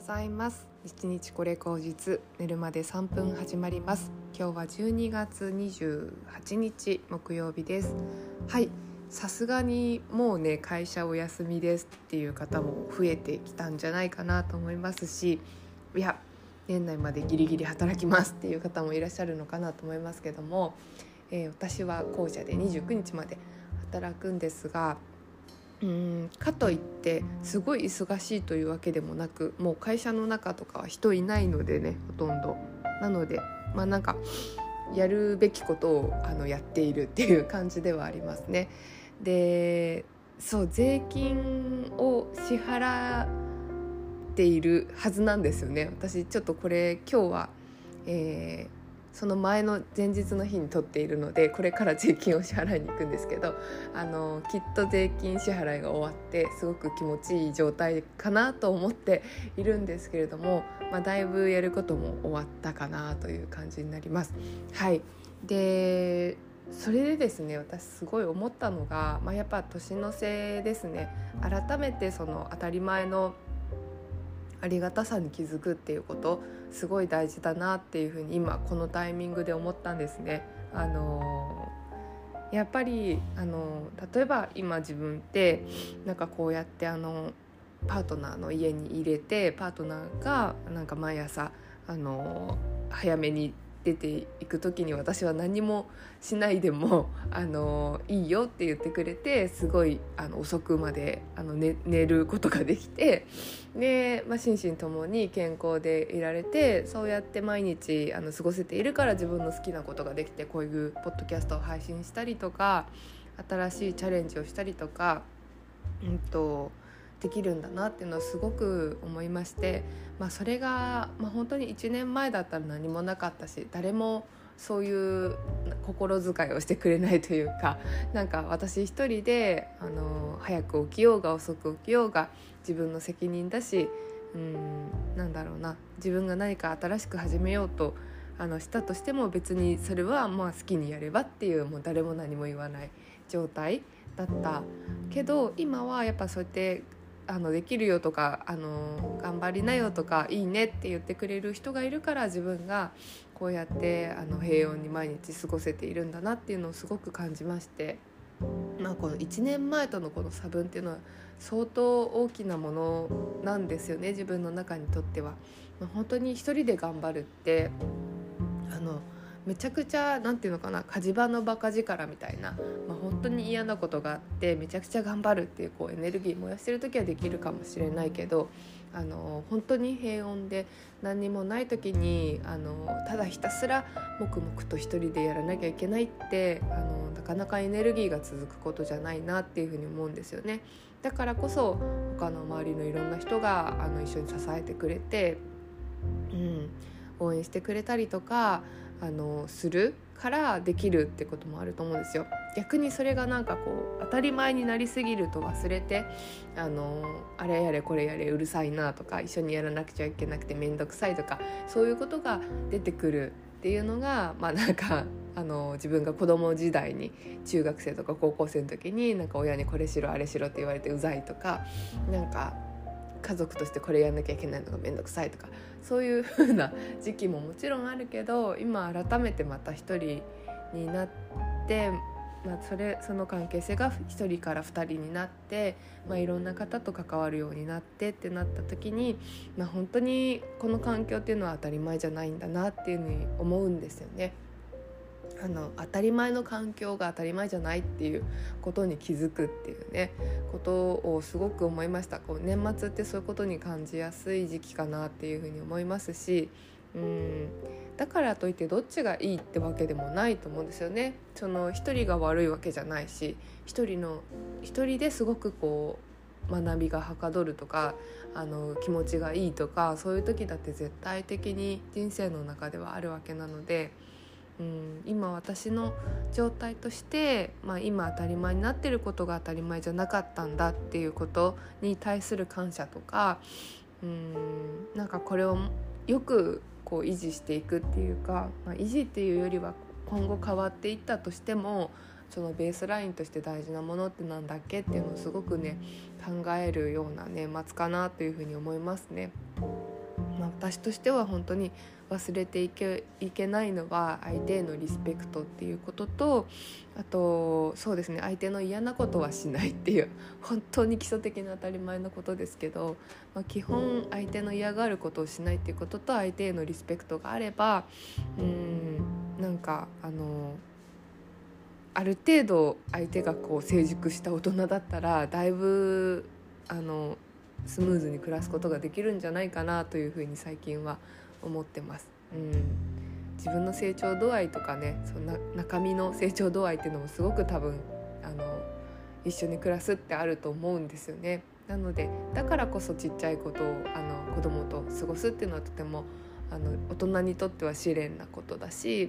ございます。一日これ口実寝るまで3分始まります。今日は12月28日木曜日です。はい。さすがにもうね会社お休みですっていう方も増えてきたんじゃないかなと思いますしいや年内までギリギリ働きますっていう方もいらっしゃるのかなと思いますけども、えー、私は校舎で29日まで働くんですがうん。かといってすごい忙しいというわけでもなくもう会社の中とかは人いないのでねほとんど。なのでまあなんかやるべきことをあのやっているっていう感じではありますね。でそう税金を支払っているはずなんですよね。私ちょっとこれ今日は、えーその前の前日の日に取っているのでこれから税金を支払いに行くんですけどあのきっと税金支払いが終わってすごく気持ちいい状態かなと思っているんですけれども、まあ、だいぶやることも終わったかなという感じになります。はいでそれでですね私すごい思ったのが、まあ、やっぱ年の瀬ですね改めてその当たり前のありがたさに気づくっていうことすごい大事だなっていうふうに今このタイミングで思ったんですね。あのやっぱりあの例えば今自分ってなんかこうやってあのパートナーの家に入れてパートナーがなんか毎朝あの早めに出ていく時に私は何もしないでも あのいいよって言ってくれてすごいあの遅くまであの寝寝ることができてで、まあ、心身ともに健康でいられてそうやって毎日あの過ごせているから自分の好きなことができてこういうポッドキャストを配信したりとか新しいチャレンジをしたりとか、うんとできるんだなっていうのをすごく思いまして、まあ、それが、まあ、本当に1年前だったら何もなかったし誰もそういう心遣いをしてくれないというかなんか私一人であの早く起きようが遅く起きようが自分の責任だしうんなんだろうな自分が何か新しく始めようとあのしたとしても別にそれはまあ好きにやればっていうもう誰も何も言わない状態だったけど今はやっぱそうやってあのできるよとかあの頑張りなよとかいいねって言ってくれる人がいるから自分がこうやってあの平穏に毎日過ごせているんだなっていうのをすごく感じまして、まあ、この1年前とのこの差分っていうのは相当大きなものなんですよね自分の中にとっては。まあ、本当に一人で頑張るってあのめちゃくちゃ何て言うのかな火事場のバカ力みたいな、まあ、本当に嫌なことがあってめちゃくちゃ頑張るっていうこうエネルギー燃やしてる時はできるかもしれないけどあの本当に平穏で何にもない時にあのただひたすら黙々と一人でやらなきゃいけないってあのなかなかエネルギーが続くことじゃないなっていうふうに思うんですよね。だからこそ他の周りのいろんな人があの一緒に支えてくれて、うん、応援してくれたりとかあのするからできるってこともあると思うんですよ。逆にそれがなんかこう当たり前になりすぎると忘れてあのあれやれこれやれうるさいなとか一緒にやらなくちゃいけなくて面倒くさいとかそういうことが出てくるっていうのがまあなんかあの自分が子供時代に中学生とか高校生の時になんか親にこれしろあれしろって言われてうざいとかなんか家族としてこれやんなきゃいけないのが面倒くさいとかそういう風な時期ももちろんあるけど今改めてまた一人になって、まあ、それその関係性が1人から2人になって、まあ、いろんな方と関わるようになってってなった時に、まあ、本当にこの環境っていうのは当たり前じゃないんだなっていうふうに思うんですよね。あの当たり前の環境が当たり前じゃないっていうことに気づくっていうねことをすごく思いましたこう年末ってそういうことに感じやすい時期かなっていうふうに思いますしうんだからといってどっちがいいってわけでもないと思うんですよね。その一人が悪いわけじゃないし一人の一人ですごくこう学びがはかどるとかあの気持ちがいいとかそういう時だって絶対的に人生の中ではあるわけなので。うん、今私の状態として、まあ、今当たり前になってることが当たり前じゃなかったんだっていうことに対する感謝とかうんなんかこれをよくこう維持していくっていうか、まあ、維持っていうよりは今後変わっていったとしてもそのベースラインとして大事なものってなんだっけっていうのをすごくね考えるような年末かなというふうに思いますね。まあ、私としては本当に忘れていけいけないのは相手へのリスペクトっていうこととあとそうですね相手の嫌なことはしないっていう 本当に基礎的な当たり前のことですけど、まあ、基本相手の嫌がることをしないっていうことと相手へのリスペクトがあればうんなんかあのある程度相手がこう成熟した大人だったらだいぶあのスムーズに暮らすことができるんじゃないかなというふうに最近は思ってます。うん自分の成長度合いとかねそんな中身の成長度合いっていうのもすごく多分あの一緒に暮らすってあると思うんですよね。なのでだからこそちっちゃいことをあの子供と過ごすっていうのはとてもあの大人にとっては試練なことだし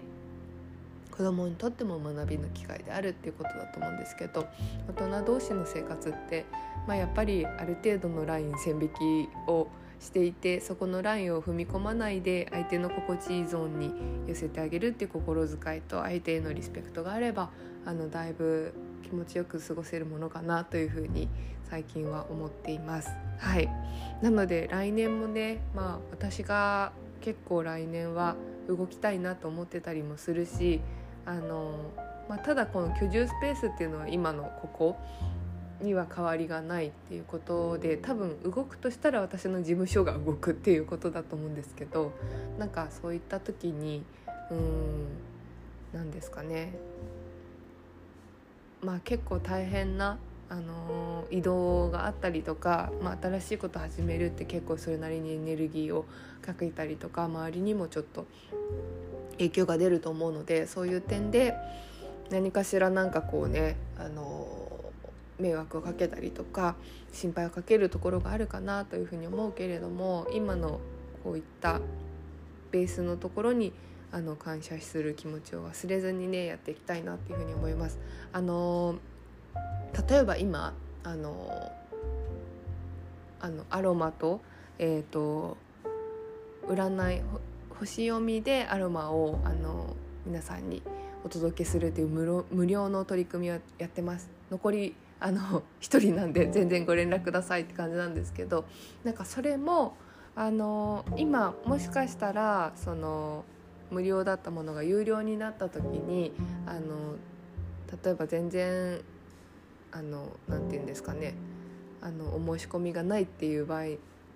子供にとっても学びの機会であるっていうことだと思うんですけど大人同士の生活って、まあ、やっぱりある程度のライン線引きをしていてそこのラインを踏み込まないで相手の心地いいゾーンに寄せてあげるっていう心遣いと相手へのリスペクトがあればあのだいぶ気持ちよく過ごせるものかなというふうに最近は思っています。はい、なので来年もね、まあ、私が結構来年は動きたいなと思ってたりもするしあの、まあ、ただこの居住スペースっていうのは今のここには変わりがないっていうことで多分動くとしたら私の事務所が動くっていうことだと思うんですけどなんかそういった時にうん何ですかね。まあ結構大変なあの移動があったりとか、まあ、新しいこと始めるって結構それなりにエネルギーをかけたりとか周りにもちょっと影響が出ると思うのでそういう点で何かしらなんかこうねあの迷惑をかけたりとか心配をかけるところがあるかなというふうに思うけれども今のこういったベースのところにあの感謝する気持ちを忘れずにねやっていきたいなっていうふうに思います。あの例えば今あのあのアロマと,、えーと、占い星読みでアロマをあの皆さんにお届けするという無無料の取り組みをやってます。残りあの 1人なんで全然ご連絡くださいって感じなんですけどなんかそれもあの今もしかしたらその無料だったものが有料になった時にあの例えば全然あのなんて言うんですかねあのお申し込みがないっていう場合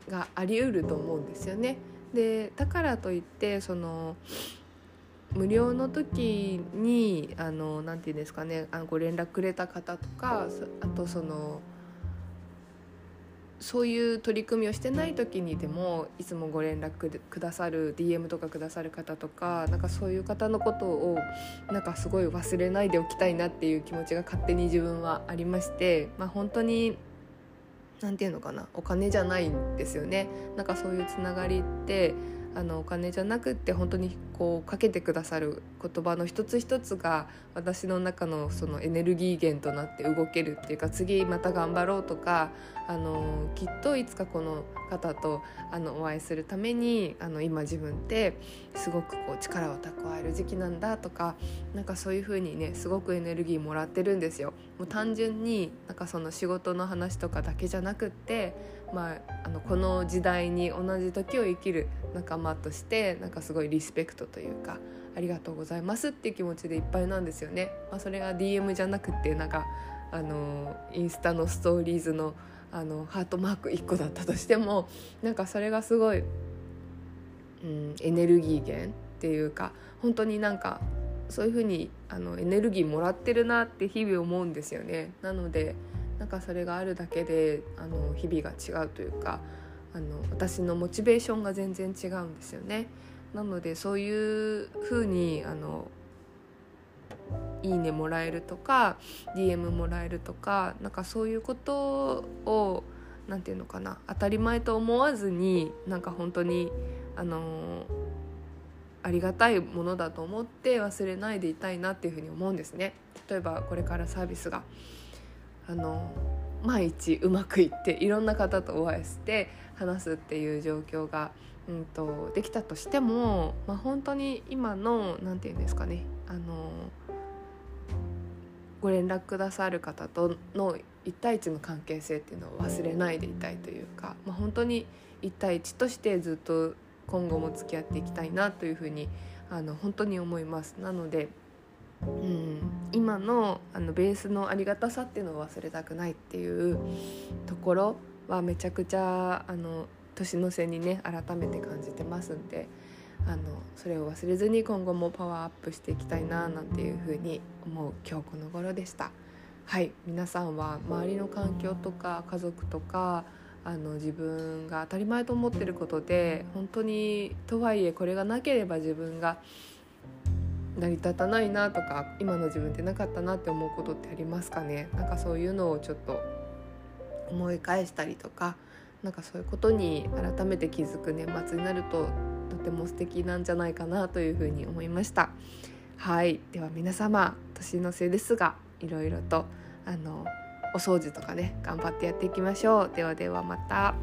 がありうると思うんですよね。でだからといってその無料の時にあのなて言うんですかねあのご連絡くれた方とかあとそのそういう取り組みをしてない時にでもいつもご連絡くださる DM とかくださる方とかなんかそういう方のことをなんかすごい忘れないでおきたいなっていう気持ちが勝手に自分はありまして、まあ、本当に何て言うのかなお金じゃないんですよね。なんかそういうつながりってあのお金じゃなくって本当にこうかけてくださる言葉の一つ一つが私の中のそのエネルギー源となって動けるっていうか次また頑張ろうとかあのきっといつかこの方とあのお会いするためにあの今自分ってすごくこう力を蓄える時期なんだとかなんかそういう風にねすごくエネルギーもらってるんですよ。もう単純になんかその仕事の話とかだけじゃなくってまあ、あのこの時代に同じ時を生きる仲間としてなんかすごいリスペクトというかありがとうございますっていう気持ちでいっぱいなんですよね。まあ、それが DM じゃなくてなんかあのインスタのストーリーズのあのハートマーク1個だったとしてもなんかそれがすごい、うん、エネルギー源っていうか本当になんかそういう風にあにエネルギーもらってるなって日々思うんですよね。なのでなんかそれがあるだけであの日々が違うというかあの私のモチベーションが全然違うんですよね。なのでそういう風にあのいいねもらえるとか DM もらえるとかなんかそういうことを何て言うのかな当たり前と思わずになんか本当にあのありがたいものだと思って忘れないでいたいなっていうふうに思うんですね。例えばこれからサービスがあの毎日うまくいっていろんな方とお会いして話すっていう状況が、うんと、できたとしても、まあ、本当に今の何て言うんですかねあのご連絡くださる方との1対1の関係性っていうのを忘れないでいたいというか、まあ、本当に1対1としてずっと今後も付き合っていきたいなというふうにあの本当に思います。なので、うん、今のあのベースのありがたさっていうのを忘れたくないっていうところはめちゃくちゃあの年の瀬にね改めて感じてますんであのそれを忘れずに今後もパワーアップしていきたいななんていうふうに思う今日この頃でした。はい皆さんは周りの環境とか家族とかあの自分が当たり前と思ってることで本当にとはいえこれがなければ自分が成り立たないなとか今の自分ってなかったなって思うことってありますかね？なんかそういうのをちょっと思い返したりとかなんかそういうことに改めて気づく年末になるととても素敵なんじゃないかなというふうに思いました。はい。では皆様年の瀬ですがいろいろとあのお掃除とかね頑張ってやっていきましょう。ではではまた。